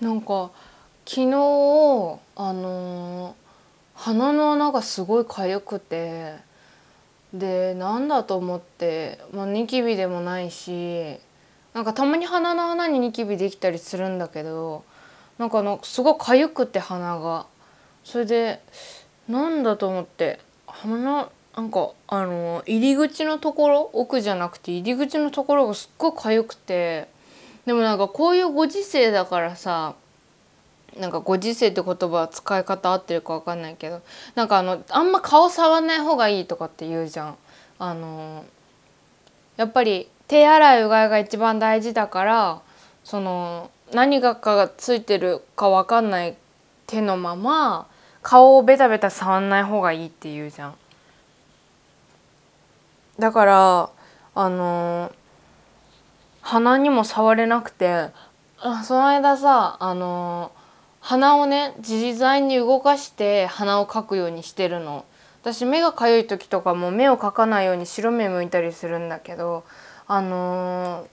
なんか昨日あのー鼻の穴がすごい痒くてでなんだと思って、まあ、ニキビでもないしなんかたまに鼻の穴にニキビできたりするんだけどなんかのすごい痒くて鼻が。それでなんだと思って鼻なんかあの入り口のところ奥じゃなくて入り口のところがすっごい痒くてでもなんかこういうご時世だからさなんかご時世って言葉は使い方合ってるかわかんないけどなんかあのあんま顔触んない方がいいとかって言うじゃん。あのやっぱり手洗いうがいが一番大事だからその何がかがついてるかわかんない手のまま顔をベタベタ触んない方がいいって言うじゃん。だからあの鼻にも触れなくてあその間さあの鼻をね自在に動かして鼻をかくようにしてるの。私目がかゆい時とかも目をかかないように白目向いたりするんだけどあのー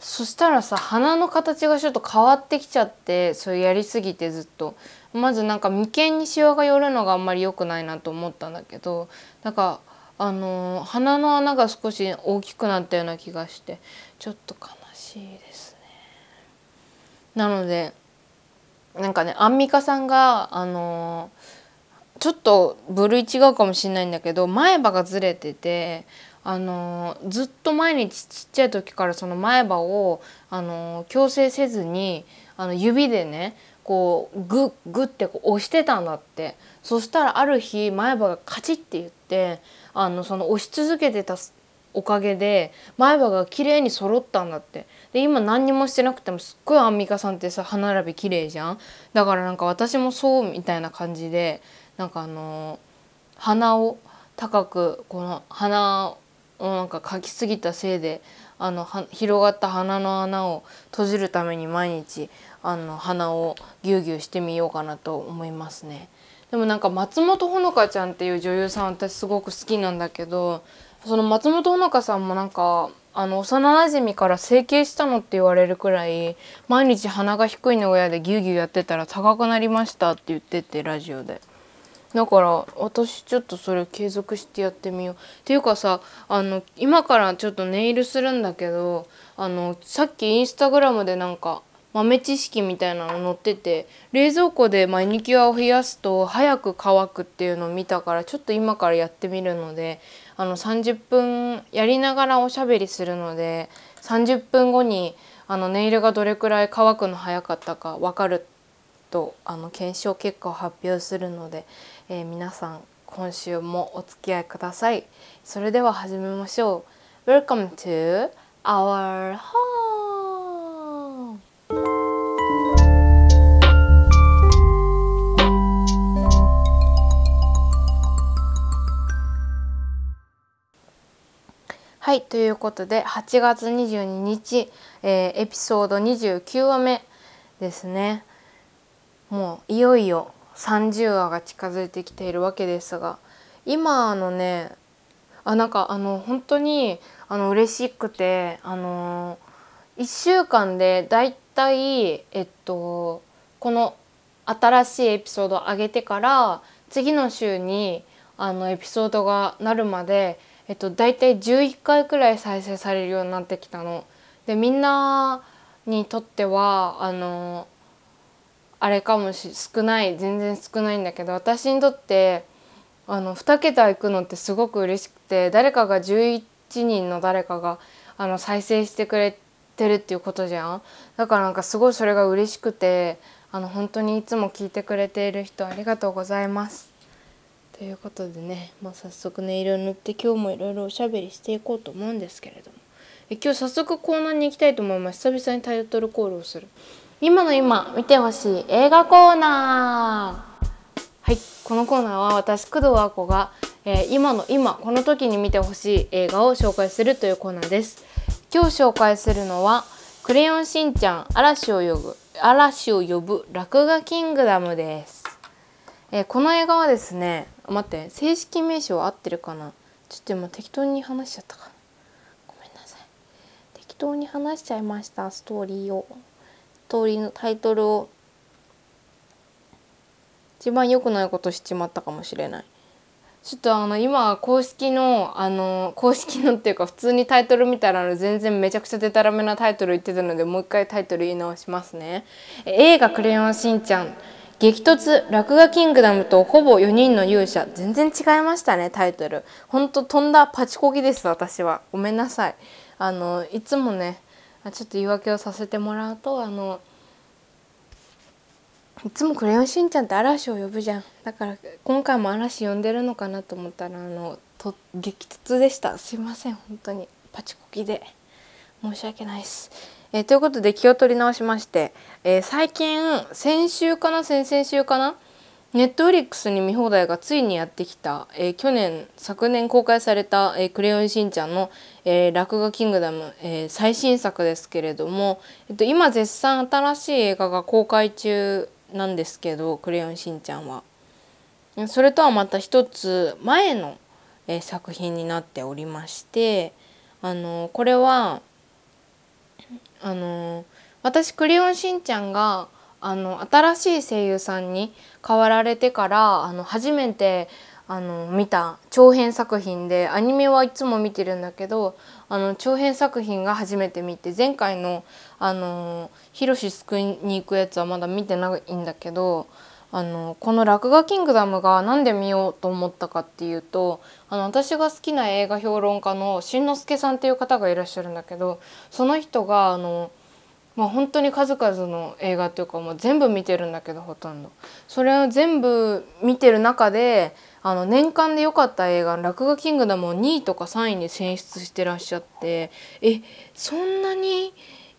そしたらさ鼻の形がちょっと変わってきちゃってそうやりすぎてずっと。まずなんか眉間にシワが寄るのがあんまり良くないなと思ったんだけどなんかあのー鼻の穴が少し大きくなったような気がして。ちょっと悲しいですね。なのでなんかねアンミカさんがあのーちょっと部類違うかもしれないんだけど前歯がずれててあのーずっと毎日ちっちゃい時からその前歯をあのー矯正せずにあの指でねこうグッグッてこう押してたんだってそしたらある日前歯がカチッて言ってあのその押し続けてたおかげで前歯が綺麗に揃ったんだってで今何にもしてなくてもすっごいアンミカさんってさ歯並び綺麗じゃん？だからなんか私もそうみたいな感じでなんかあの鼻を高くこの鼻をなんかかきすぎたせいであのは広がった鼻の穴を閉じるために毎日あの鼻をギュウギュウしてみようかなと思いますね。でもなんか松本穂香ちゃんっていう女優さん私すごく好きなんだけどその松本穂香さんもなんかあの幼馴染から整形したのって言われるくらい毎日鼻が低いの親でギュギュやってたら高くなりましたって言っててラジオで。だから私ちょっとそれ継続してやってみよう。っていうかさあの今からちょっとネイルするんだけどあのさっきインスタグラムでなんか豆知識みたいなの載ってて冷蔵庫でマニキュアを冷やすと早く乾くっていうのを見たからちょっと今からやってみるのであの30分やりながらおしゃべりするので30分後にあのネイルがどれくらい乾くの早かったか分かるとあの検証結果を発表するので、えー皆さん今週もお付き合いください。それでは始めましょう。Welcome to our home. はいということで8月22日、えーエピソード29話目ですね。もういよいよ30話が近づいてきているわけですが今あのねあなんかあの本当にあの嬉しくてあの1週間でだいたいえっとこの新しいエピソードを上げてから次の週にあのエピソードがなるまで、えっと、だいたい11回くらい再生されるようになってきたの。でみんなにとってはあのあれかもし少ない全然少ないんだけど私にとってあの2桁いくのってすごく嬉しくて誰かが11人の誰かがあの再生してくれてるっていうことじゃんだからなんかすごいそれが嬉しくてあの本当にいつも聞いてくれている人ありがとうございます。ということでね、まあ、早速ネイルを塗って今日もいろいろおしゃべりしていこうと思うんですけれども。え今日早速コーナーに行きたいと思います。久々にタイトルコールをする。今の今見てほしい映画コーナー。はいこのコーナーは私工藤あこが、えー今の今この時に見てほしい映画を紹介するというコーナーです。今日紹介するのはクレヨンしんちゃん嵐を呼ぶ嵐を呼ぶ落書キングダムです。えーこの映画はですね待って正式名称合ってるかな？ちょっと今適当に話しちゃったかごめんなさい。適当に話しちゃいましたストーリーを。通りのタイトルを。一番良くないことしちまったかもしれない。ちょっとあの今公式のあの公式のっていうか普通にタイトル見たら全然めちゃくちゃデタラメなタイトル言ってたのでもう一回タイトル言い直しますね。映画「クレヨンしんちゃん」激突落書キングダムとほぼ4人の勇者。全然違いましたねタイトル。ほんと飛んだパチコキです私は。ごめんなさい。あのいつもねちょっと言い訳をさせてもらうとあのいつも「クレヨンしんちゃん」って嵐を呼ぶじゃん。だから今回も嵐呼んでるのかなと思ったらあのと激突でした。すいません本当に。パチコキで。申し訳ないです。えー、ということで気を取り直しまして、えー、最近先週かな先々週かなネットフリックスに見放題がついにやってきた、えー、去年昨年公開された「えー、クレヨンしんちゃんの」えー、落書キングダム」えー、最新作ですけれども、えっと、今絶賛新しい映画が公開中なんですけど「クレヨンしんちゃんは」それとはまた一つ前の、えー、作品になっておりましてあのこれはあの私「クレヨンしんちゃんが」あの新しい声優さんに変わられてからあの初めてあの見た長編作品でアニメはいつも見てるんだけどあの長編作品が初めて見て前回のあのヒロシ救いに行くやつはまだ見てないんだけどあのこの「落書キングダム」が何で見ようと思ったかっていうとあの私が好きな映画評論家のしんのすけさんっていう方がいらっしゃるんだけどその人があの「まあ本当に数々の映画っていうかもう全部見てるんだけどほとんど。それを全部見てる中であの年間で良かった映画「落書キングダム」を2位とか3位に選出してらっしゃってえそんなに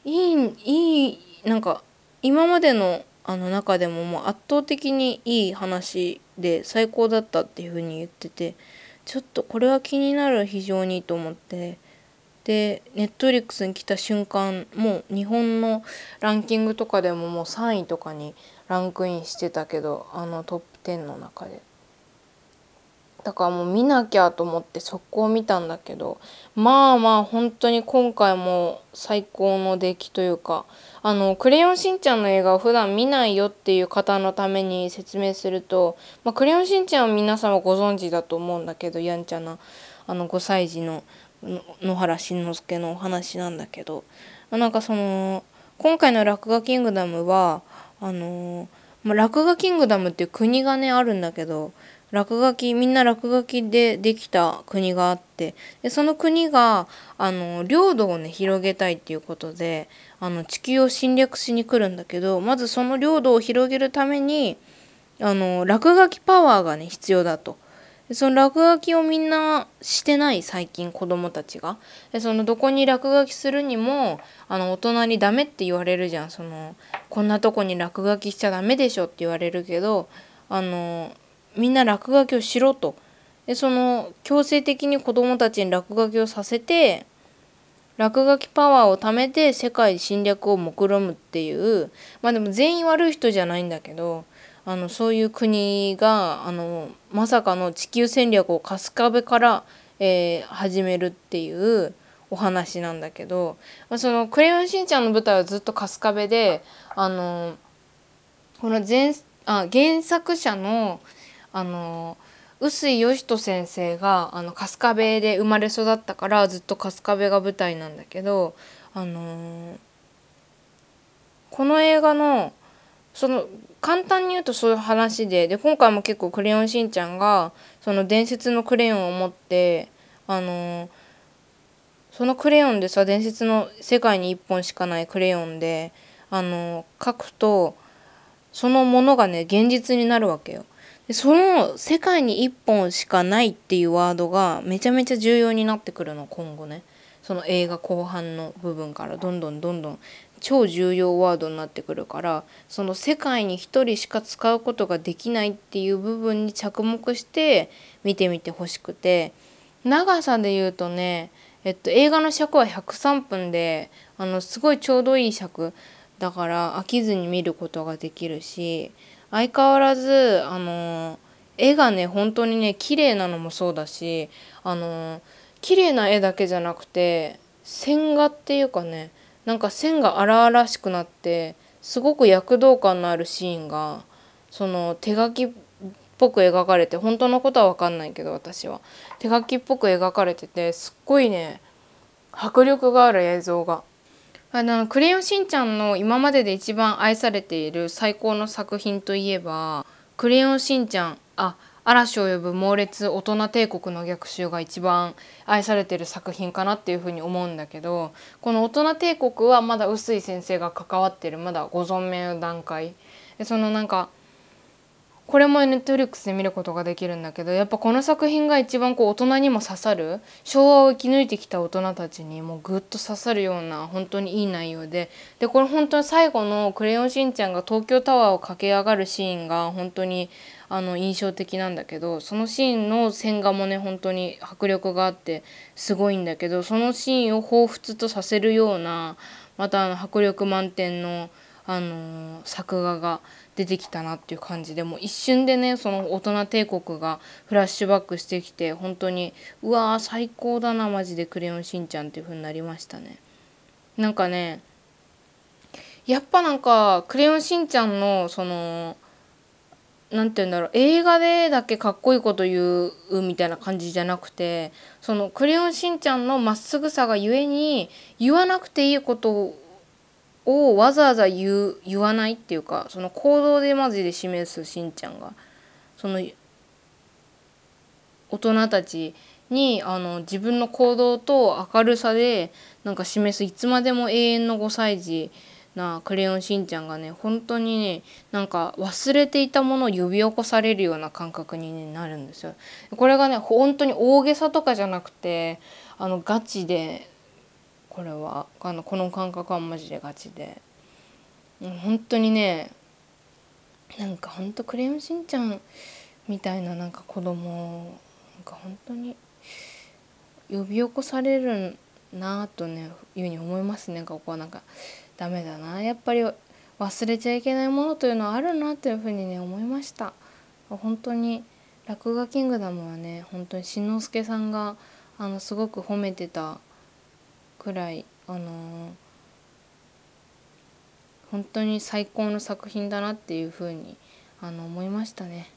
いいいいなんか今までのあの中でももう圧倒的にいい話で最高だったっていうふうに言っててちょっとこれは気になる非常にと思ってでネットフリックスに来た瞬間もう日本のランキングとかでももう3位とかにランクインしてたけどあのトップ10の中で。だからもう見なきゃと思って速攻見たんだけどまあまあ本当に今回も最高の出来というかあの「クレヨンしんちゃん」の映画を普段見ないよっていう方のために説明すると「まあ、クレヨンしんちゃん」は皆様ご存知だと思うんだけどやんちゃなあの5歳児の野原しんのすけのお話なんだけどなんかその今回の「落書キングダムは」あのま、落書キングダムっていう国がねあるんだけど落書きみんな落書きでできた国があってでその国があの領土をね広げたいっていうことであの地球を侵略しに来るんだけどまずその領土を広げるためにあの落書きパワーがね必要だと。その落書きをみんなしてない最近子供たちがでそのどこに落書きするにもあの大人にダメって言われるじゃんそのこんなとこに落書きしちゃダメでしょって言われるけどあのみんな落書きをしろと。でその強制的に子供たちに落書きをさせて落書きパワーを貯めて世界侵略を目論むっていう。まあでも全員悪い人じゃないんだけどあのそういう国があのまさかの地球戦略を春日部から、えー、始めるっていうお話なんだけど、まあ、その「クレヨンしんちゃん」の舞台はずっと春日部であのこの前あ原作者のあの臼井義人先生があの春日部で生まれ育ったからずっと春日部が舞台なんだけどあのこの映画のその簡単に言うとそういう話でで今回も結構「クレヨンしんちゃん」がその伝説のクレヨンを持ってあのそのクレヨンでさ伝説の世界に1本しかないクレヨンであの書くとそのものがね現実になるわけよ。でその世界に1本しかないっていうワードがめちゃめちゃ重要になってくるの今後ね。その映画後半の部分からどんどんどんどん超重要ワードになってくるからその世界に一人しか使うことができないっていう部分に着目して見てみてほしくて長さで言うとね、えっと、映画の尺は103分であのすごいちょうどいい尺だから飽きずに見ることができるし相変わらずあの絵がね本当にね綺麗なのもそうだしあの綺麗な絵だけじゃなくて線画っていうかねなんか線が荒々しくなってすごく躍動感のあるシーンがその手書きっぽく描かれて本当のことは分かんないけど私は手書きっぽく描かれててすっごいね迫力がある映像が。あのクレヨンしんちゃんの今までで一番愛されている最高の作品といえば「クレヨンしんちゃん」あ嵐を呼ぶ猛烈大人帝国の逆襲が一番愛されてる作品かなっていうふうに思うんだけどこの大人帝国はまだ臼井先生が関わってるまだご存命の段階。でそのなんかこれもネットフリックスで見ることができるんだけどやっぱこの作品が一番こう大人にも刺さる昭和を生き抜いてきた大人たちにもうぐっと刺さるような本当にいい内容ででこれ本当に最後の「クレヨンしんちゃん」が東京タワーを駆け上がるシーンが本当にあの印象的なんだけどそのシーンの線画もね本当に迫力があってすごいんだけどそのシーンを彷彿とさせるようなまたあの迫力満点の、あの作画が出てきたなっていう感じでもう一瞬でねその大人帝国がフラッシュバックしてきて本当にうわー最高だなマジで「クレヨンしんちゃん」っていう風になりましたね。なんかねやっぱなんか「クレヨンしんちゃん」のその何て言うんだろう映画でだけかっこいいこと言うみたいな感じじゃなくてその「クレヨンしんちゃん」のまっすぐさがゆえに言わなくていいことををわざわざ言う言わないっていうかその行動でマジで示すしんちゃんがその大人たちにあの自分の行動と明るさでなんか示すいつまでも永遠の5歳児なクレヨンしんちゃんがね本当にねなんか忘れていたものを呼び起こされるような感覚に、ね、なるんですよ。これがね本当に大げさとかじゃなくてあのガチでこれは。あのこの感覚はマジでガチで。本当にねなんかほんとクレヨンしんちゃんみたいななんか子供なんか本当に呼び起こされるなとねいうふうに思いますねここは。なんかダメだな。やっぱり忘れちゃいけないものというのはあるなというふうにね思いました。本当に落書キングダムはね本当にしんのすけさんがあのすごく褒めてたくらいあのー、本当に最高の作品だなっていうふうにあの思いましたね。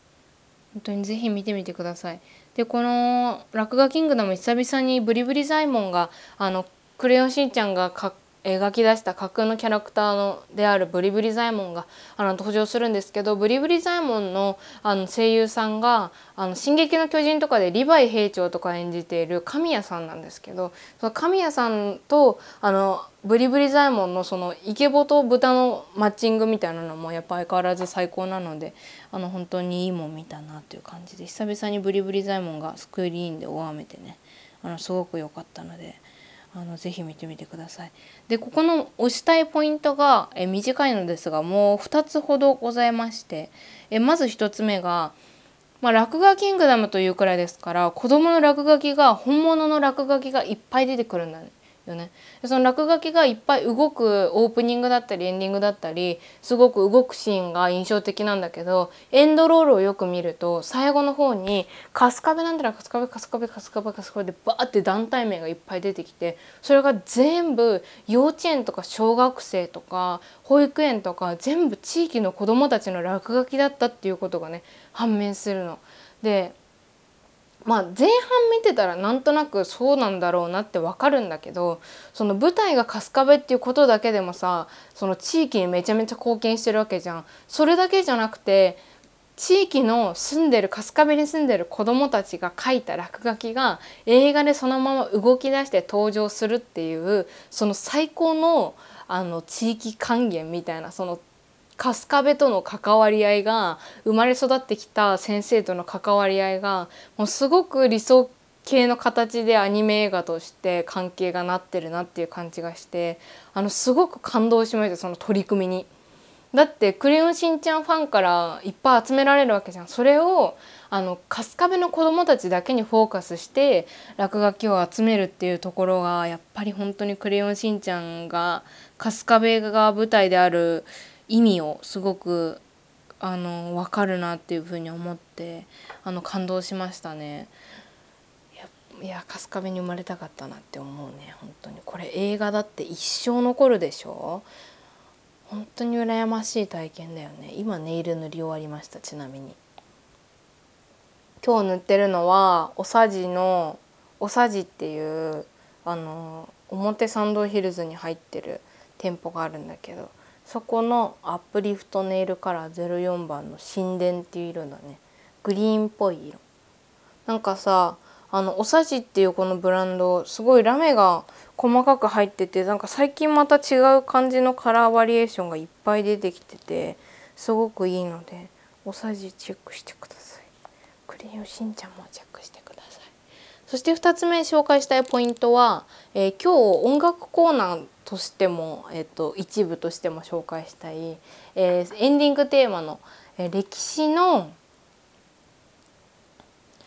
本当にぜひ見てみてください。でこの「落書キングダム」久々にブリブリザイモンがあのクレヨンしんちゃんがかっ描き出した架空のキャラクターのであるブリブリザイモンがあの登場するんですけどブリブリザイモンのあの声優さんが「あの進撃の巨人」とかでリヴァイ兵長とか演じている神谷さんなんですけどその神谷さんとあのブリブリザイモンのそのイケボと豚のマッチングみたいなのもやっぱ相変わらず最高なのであの本当にいいもん見たなという感じで久々にブリブリザイモンがスクリーンで拝めてねあのすごく良かったので。あのぜひ見てみてください。でここの押したいポイントがえ短いのですがもう2つほどございましてえまず1つ目が、まあ、落書キングダムというくらいですから子どもの落書きが本物の落書きがいっぱい出てくるんだね。よね。その落書きがいっぱい動くオープニングだったりエンディングだったりすごく動くシーンが印象的なんだけどエンドロールをよく見ると最後の方に春日部なんだら春日部春日部春日部春日部でバーって団体名がいっぱい出てきてそれが全部幼稚園とか小学生とか保育園とか全部地域の子どもたちの落書きだったっていうことがね判明するの。でまあ前半見てたらなんとなくそうなんだろうなってわかるんだけどその舞台が春日部っていうことだけでもさその地域にめちゃめちゃ貢献してるわけじゃん。それだけじゃなくて地域の住んでる春日部に住んでる子どもたちが書いた落書きが映画でそのまま動き出して登場するっていうその最高のあの地域還元みたいなその春日部との関わり合いが生まれ育ってきた先生との関わり合いがもうすごく理想系の形でアニメ映画として関係がなってるなっていう感じがしてあのすごく感動しましたその取り組みに。だって「クレヨンしんちゃん」ファンからいっぱい集められるわけじゃん。それをあの春日部の子どもたちだけにフォーカスして落書きを集めるっていうところがやっぱり本当に「クレヨンしんちゃん」が春日部が舞台である意味をすごくあの分かるなっていうふうに思ってあの感動しましたね。いや春日部に生まれたかったなって思うね本当に。これ映画だって一生残るでしょ？本当に羨ましい体験だよね。今ネイル塗り終わりましたちなみに。今日塗ってるのはおさじのおさじっていうあの表参道ヒルズに入ってる店舗があるんだけど。そこのアップリフトネイルカラー04番の神殿っていう色だね。グリーンっぽい色。なんかさあのおさじっていうこのブランドすごいラメが細かく入っててなんか最近また違う感じのカラーバリエーションがいっぱい出てきててすごくいいのでおさじチェックしてください。クレヨンしんちゃんもチェックしてください。そして2つ目紹介したいポイントは、えー、今日音楽コーナーとしても、えーと、一部としても紹介したい、えー、エンディングテーマの、えー、歴史の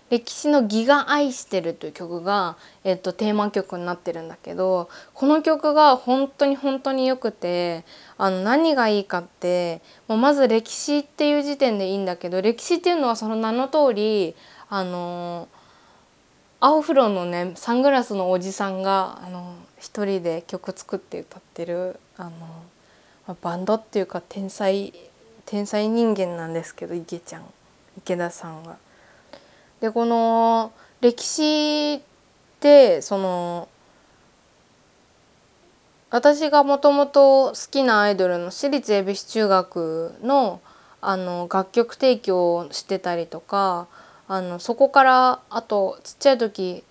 歴史の義が愛してるという曲が、えっと、テーマ曲になってるんだけどこの曲が本当に本当によくてあの何がいいかってもうまず歴史っていう時点でいいんだけど歴史っていうのはその名の通りあの青風呂のねサングラスのおじさんがあの一人で曲作って歌ってるあのバンドっていうか天才天才人間なんですけど池ちゃん池田さんが。でこの歴史ってその私がもともと好きなアイドルの私立恵比寿中学のあの楽曲提供をしてたりとかあのそこからあとちっちゃい時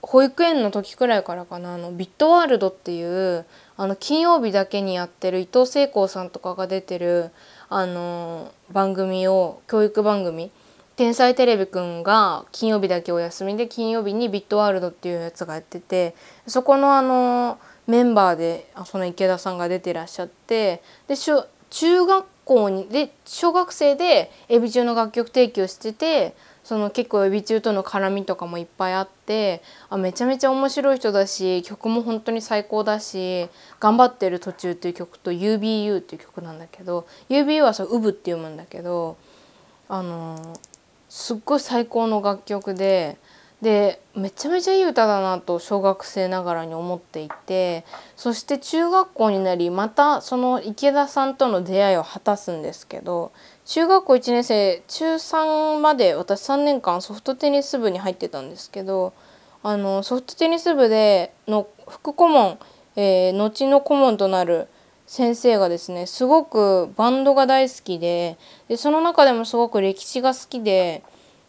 保育園の時くらいからかなあのビットワールドっていうあの金曜日だけにやってる伊藤聖光さんとかが出てるあの番組を教育番組天才テレビくんが金曜日だけお休みで金曜日にビットワールドっていうやつがやっててそこのあのメンバーでその池田さんが出てらっしゃってで中学校にで小学生でエビ中の楽曲提供しててその結構エビ中との絡みとかもいっぱいあってあめちゃめちゃ面白い人だし曲も本当に最高だし「頑張ってる途中」っていう曲と「UBU」っていう曲なんだけど UBU はそう「ウブ」って読むんだけどあのすっごい最高の楽曲ででめちゃめちゃいい歌だなと小学生ながらに思っていてそして中学校になりまたその池田さんとの出会いを果たすんですけど中学校1年生中3まで私3年間ソフトテニス部に入ってたんですけどあのソフトテニス部での副顧問、えー、後の顧問となる先生がですねすごくバンドが大好きででその中でもすごく歴史が好きで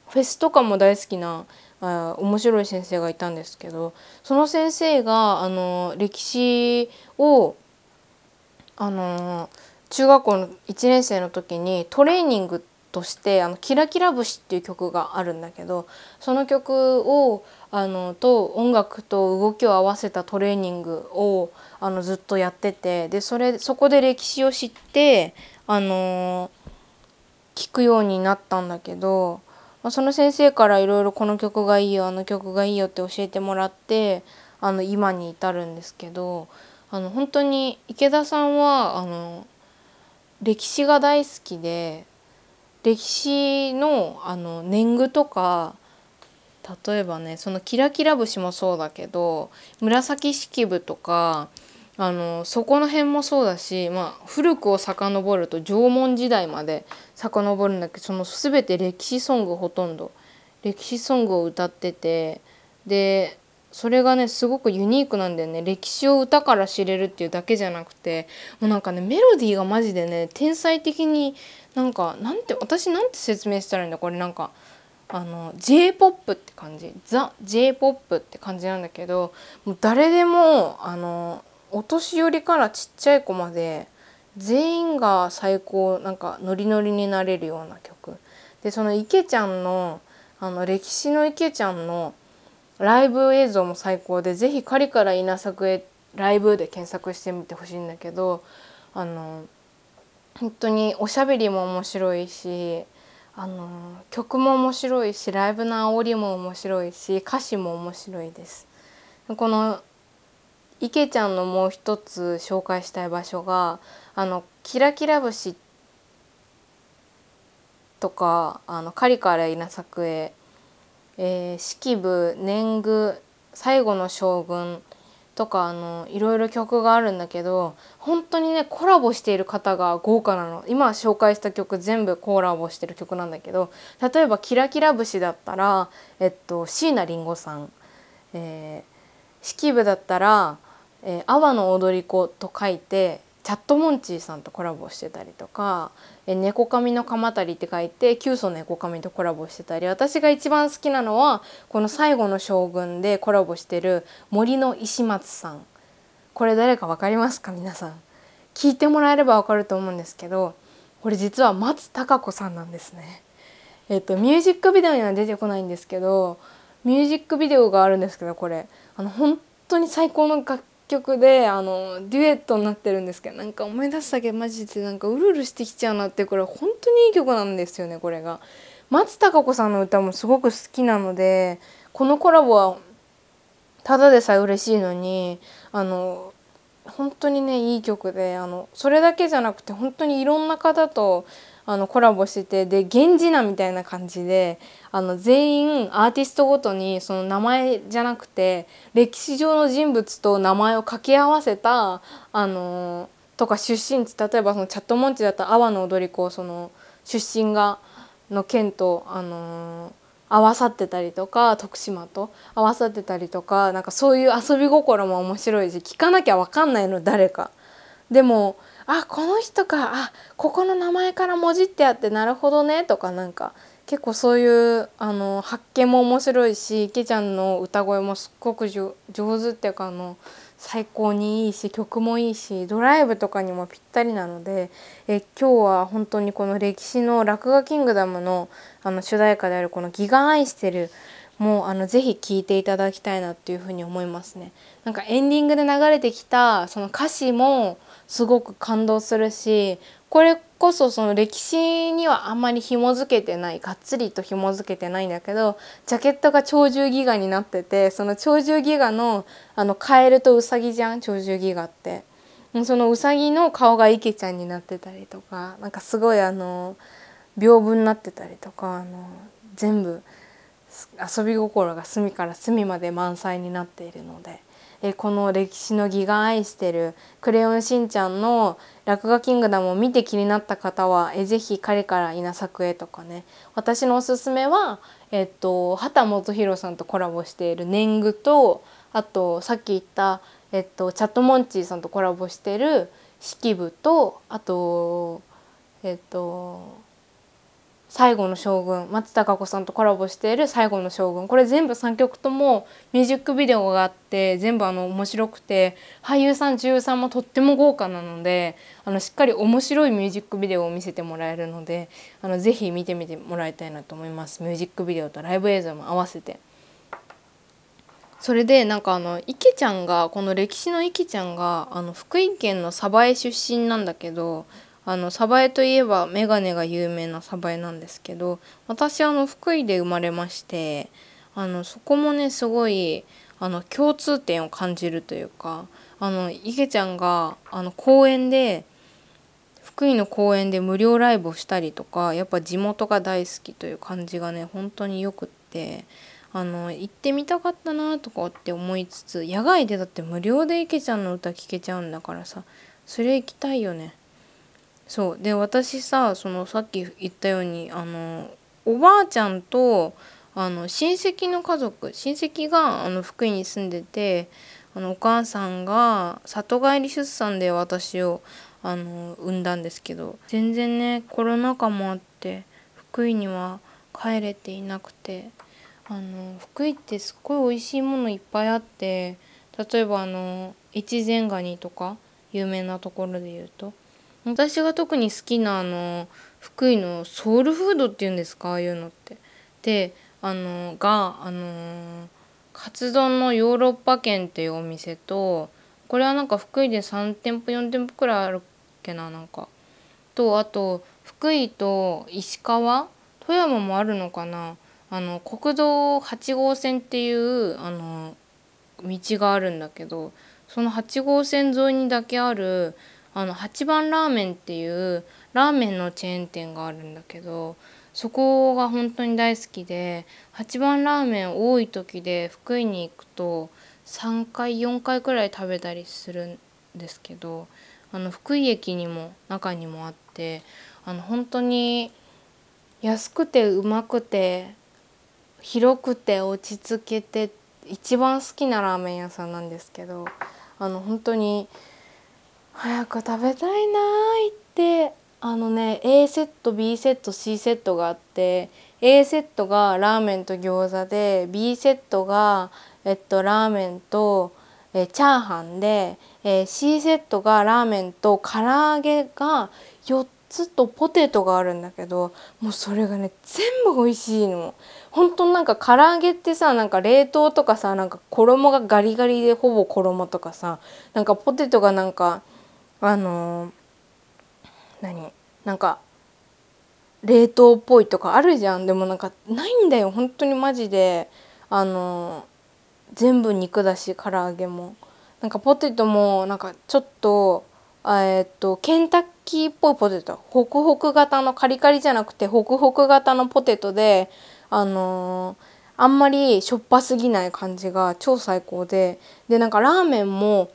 フェスとかも大好きなあ面白い先生がいたんですけどその先生があの歴史をあの中学校の1年生の時にトレーニングとして「あのキラキラ節」っていう曲があるんだけどその曲をあのと音楽と動きを合わせたトレーニングをあのずっとやっててでそれそこで歴史を知ってあの聞くようになったんだけど、まあ、その先生からいろいろこの曲がいいよあの曲がいいよって教えてもらってあの今に至るんですけどあの本当に池田さんはあの歴史が大好きで歴史のあの年貢とか例えばねそのキラキラ節もそうだけど紫式部とかあのそこの辺もそうだし、まあ、古くを遡ると縄文時代まで遡るんだけどその全て歴史ソングほとんど歴史ソングを歌っててでそれがねすごくユニークなんだよね。歴史を歌から知れるっていうだけじゃなくてもうなんかねメロディーがマジでね天才的になんかなんて私なんて説明したらいいんだこれなんかあの j p o p って感じ。ザ・ j p o p って感じなんだけどもう誰でもあのお年寄りからちっちゃい子まで全員が最高なんかノリノリになれるような曲。でその池ちゃんのあの歴史の池ちゃんのライブ映像も最高で是非狩りから稲作へライブで検索してみてほしいんだけどあの本当におしゃべりも面白いしあの曲も面白いしライブの煽りも面白いし歌詞も面白いです。この池ちゃんのもう一つ紹介したい場所があのキラキラ節とかあのカリカレ稲作へ、えー、式部年貢最後の将軍とかあのいろいろ曲があるんだけど本当にねコラボしている方が豪華なの。今紹介した曲全部コラボしてる曲なんだけど例えば「キラキラ節」だったら、えっと、椎名林檎さん、えー、式部だったら「えー、阿波の踊り子」と書いてチャットモンチーさんとコラボしてたりとか「え猫髪の鎌足り」って書いて「キュウソ猫髪」とコラボしてたり私が一番好きなのはこの「最後の将軍」でコラボしてる森の石松さん。これ誰か分かりますか？皆さん。聞いてもらえれば分かると思うんですけどこれ実は松たか子さんなんですね。えっとミュージックビデオには出てこないんですけどミュージックビデオがあるんですけどこれ。あの本当に最高の楽曲であのデュエットになってるんですけどなんか思い出すだけマジでなんかうるうるしてきちゃうなってこれ本当にいい曲なんですよねこれが。松たか子さんの歌もすごく好きなのでこのコラボはただでさえ嬉しいのにあの本当にねいい曲であのそれだけじゃなくて本当にいろんな方とあのコラボしててで源氏名みたいな感じであの全員アーティストごとにその名前じゃなくて歴史上の人物と名前を掛け合わせたあのとか出身地例えばそのチャットモンチだったら阿波の踊り子その出身がの県とあの合わさってたりとか徳島と合わさってたりとかなんかそういう遊び心も面白いし聞かなきゃ分かんないの誰か。でもあこの人かあここの名前からもじってあってなるほどねとかなんか結構そういうあの発見も面白いし池ちゃんの歌声もすっごく上手っていうかあの最高にいいし曲もいいしドライブとかにもぴったりなのでえ今日は本当にこの歴史の「落書キングダムの」あの主題歌であるこの「ギガ愛してる」もうあのぜひ聴いていただきたいなっていうふうに思いますね。なんかエンディングで流れてきたその歌詞もすごく感動するしこれこそその歴史にはあんまり紐づけてないがっつりと紐づけてないんだけどジャケットが鳥獣戯画になっててその鳥獣戯画のあのカエルとウサギじゃん？鳥獣戯画って。そのウサギの顔が池ちゃんになってたりとかなんかすごいあの屏風になってたりとかあの全部遊び心が隅から隅まで満載になっているのでえこの歴史の義が愛してる「クレヨンしんちゃん」の「落書キングダム」を見て気になった方はえぜひ彼から稲作へとかね。私のおすすめは、えっと、畑基博さんとコラボしている年貢とあとさっき言った、えっと、チャットモンチーさんとコラボしている式部とあとえっと最後の将軍松たか子さんとコラボしている「最後の将軍」これ全部3曲ともミュージックビデオがあって全部あの面白くて俳優さん女優さんもとっても豪華なのであのしっかり面白いミュージックビデオを見せてもらえるのであのぜひ見てみてもらいたいなと思いますミュージックビデオとライブ映像も合わせて。それでなんかあの池ちゃんがこの歴史の池ちゃんがあの福井県の鯖江出身なんだけどあの鯖江といえばメガネが有名な鯖江なんですけど私あの福井で生まれましてあのそこもねすごいあの共通点を感じるというかあの池ちゃんがあの公園で福井の公園で無料ライブをしたりとかやっぱ地元が大好きという感じがね本当によくってあの行ってみたかったなとかって思いつつ野外でだって無料で池ちゃんの歌聴けちゃうんだからさそれ行きたいよね。そう。で私さそのさっき言ったようにあのおばあちゃんとあの親戚の家族親戚があの福井に住んでてあのお母さんが里帰り出産で私をあの産んだんですけど全然ねコロナ禍もあって福井には帰れていなくてあの福井ってすっごい美味しいものいっぱいあって例えばあの越前ガニとか有名なところで言うと。私が特に好きなあの福井のソウルフードっていうんですか？ああいうのって。であのがあのカツ丼のヨーロッパ軒っていうお店とこれはなんか福井で3店舗4店舗くらいあるっけななんか。とあと福井と石川富山もあるのかな？あの国道8号線っていうあの道があるんだけどその8号線沿いにだけあるあの八番ラーメンっていうラーメンのチェーン店があるんだけどそこが本当に大好きで八番ラーメン多い時で福井に行くと3回4回くらい食べたりするんですけどあの福井駅にも中にもあってあの本当に安くてうまくて広くて落ち着けて一番好きなラーメン屋さんなんですけどあの本当に早く食べたいなーってあのね A セット B セット C セットがあって A セットがラーメンと餃子で B セットが、えっと、ラーメンとえチャーハンで、え C セットがラーメンと唐揚げが4つとポテトがあるんだけどもうそれがね全部美味しいの。本当なんか唐揚げってさなんか冷凍とかさなんか衣がガリガリでほぼ衣とかさなんかポテトがなんかあの、何なんか冷凍っぽいとかあるじゃん。でもなんかないんだよ。本当にマジで。あの全部肉だし唐揚げも。なんかポテトもなんかちょっとえっとケンタッキーっぽいポテト。ホクホク型のカリカリじゃなくてホクホク型のポテトであのあんまりしょっぱすぎない感じが超最高で。でなんかラーメンも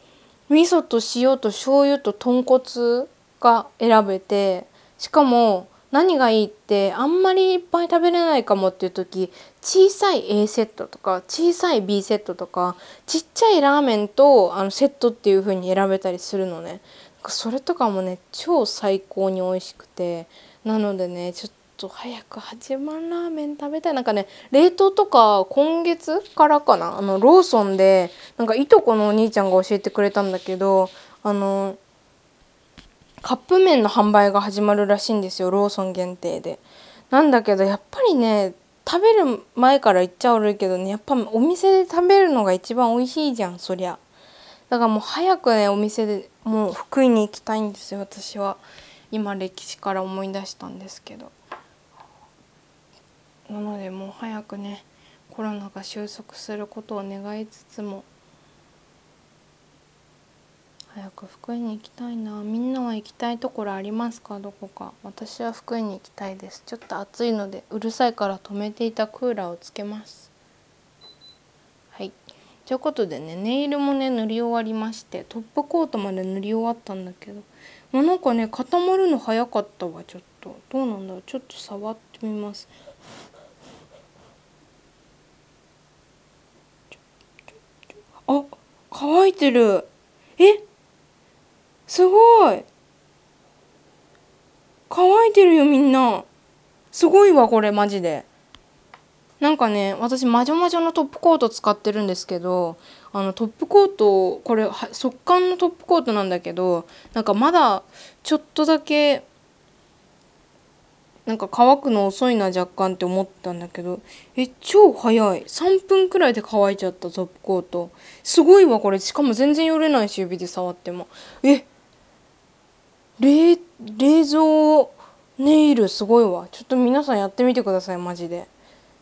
味噌と塩と醤油と豚骨が選べてしかも何がいいってあんまりいっぱい食べれないかもっていう時小さい A セットとか小さい B セットとかちっちゃいラーメンとあのセットっていう風に選べたりするのね。それとかもね超最高に美味しくて。なのでねちょっと早く八幡ラーメン食べたいなんかね冷凍とか今月からかな？あのローソンでなんかいとこのお兄ちゃんが教えてくれたんだけどあのカップ麺の販売が始まるらしいんですよローソン限定で。なんだけどやっぱりね食べる前から言っちゃ悪いけどねやっぱお店で食べるのが一番美味しいじゃんそりゃ。だからもう早くねお店でもう福井に行きたいんですよ私は。今歴史から思い出したんですけど。なのでもう早くねコロナが収束することを願いつつも早く福井に行きたいな。みんなは行きたいところありますか？どこか。私は福井に行きたいです。ちょっと暑いのでうるさいから止めていたクーラーをつけます。はい。ということでねネイルもね塗り終わりましてトップコートまで塗り終わったんだけどもうなんかね固まるの早かったわちょっと。どうなんだろう？ちょっと触ってみます。あ乾いてる。え？すごい。乾いてるよみんな。すごいわこれマジで。なんかね私まじょまじょのトップコート使ってるんですけどあのトップコートこれ速乾のトップコートなんだけどなんかまだちょっとだけなんか乾くの遅いな若干って思ったんだけどえ超早い。3分くらいで乾いちゃったトップコート。すごいわこれ。しかも全然よれないし指で触っても。え冷冷蔵ネイルすごいわ。ちょっと皆さんやってみてくださいマジで。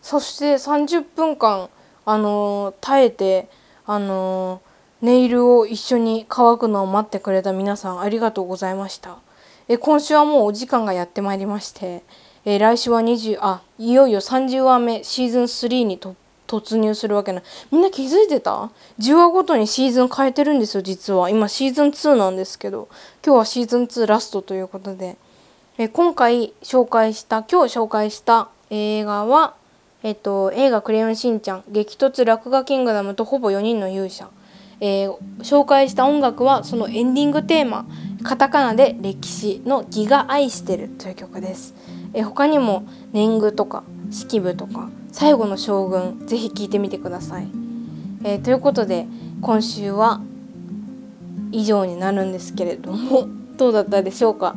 そして30分間あのー、耐えてあのー、ネイルを一緒に乾くのを待ってくれた皆さんありがとうございました。え今週はもうお時間がやってまいりましてえ来週は20あいよいよ30話目シーズン3に突突入するわけないみんな気づいてた ?10 話ごとにシーズン変えてるんですよ実は。今シーズン2なんですけど今日はシーズン2ラストということで。え今回紹介した今日紹介した映画はえっと映画「クレヨンしんちゃん激突落書キングダム」とほぼ4人の勇者。えー、紹介した音楽はそのエンディングテーマカタカナで歴史のギガ愛してるという曲です、え、他にも年貢とか式部とか最後の将軍ぜひ聞いてみてください、えー、ということで今週は以上になるんですけれども どうだったでしょうか？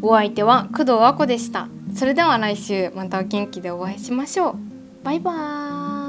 お相手は工藤和子でした。それでは来週また元気でお会いしましょう。バイバーイ。